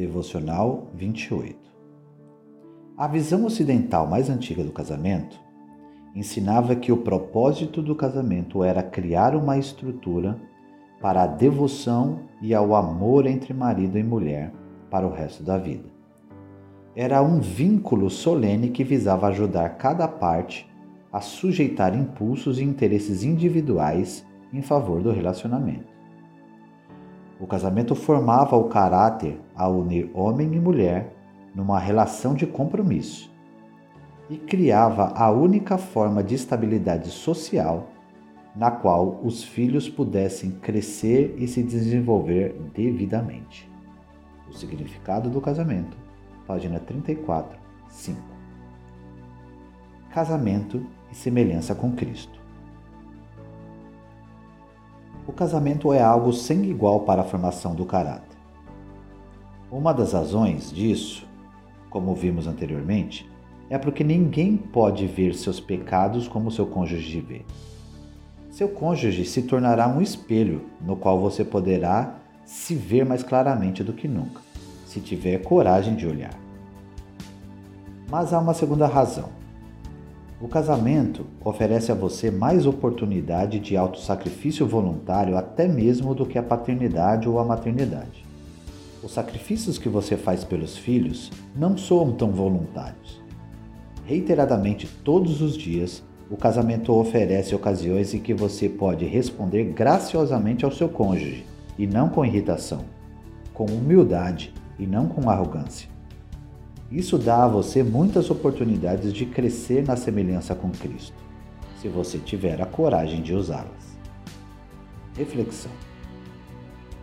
Devocional 28 A visão ocidental mais antiga do casamento ensinava que o propósito do casamento era criar uma estrutura para a devoção e ao amor entre marido e mulher para o resto da vida. Era um vínculo solene que visava ajudar cada parte a sujeitar impulsos e interesses individuais em favor do relacionamento. O casamento formava o caráter a unir homem e mulher numa relação de compromisso e criava a única forma de estabilidade social na qual os filhos pudessem crescer e se desenvolver devidamente. O significado do casamento, página 34, 5. Casamento e semelhança com Cristo. O casamento é algo sem igual para a formação do caráter. Uma das razões disso, como vimos anteriormente, é porque ninguém pode ver seus pecados como seu cônjuge vê. Seu cônjuge se tornará um espelho no qual você poderá se ver mais claramente do que nunca, se tiver coragem de olhar. Mas há uma segunda razão. O casamento oferece a você mais oportunidade de autossacrifício voluntário até mesmo do que a paternidade ou a maternidade. Os sacrifícios que você faz pelos filhos não soam tão voluntários. Reiteradamente, todos os dias, o casamento oferece ocasiões em que você pode responder graciosamente ao seu cônjuge, e não com irritação, com humildade e não com arrogância. Isso dá a você muitas oportunidades de crescer na semelhança com Cristo, se você tiver a coragem de usá-las. Reflexão: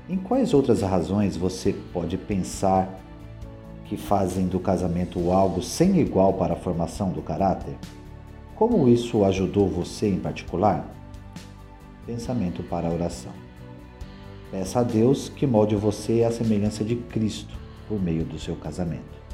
Em quais outras razões você pode pensar que fazem do casamento algo sem igual para a formação do caráter? Como isso ajudou você em particular? Pensamento para a oração. Peça a Deus que molde você à semelhança de Cristo por meio do seu casamento.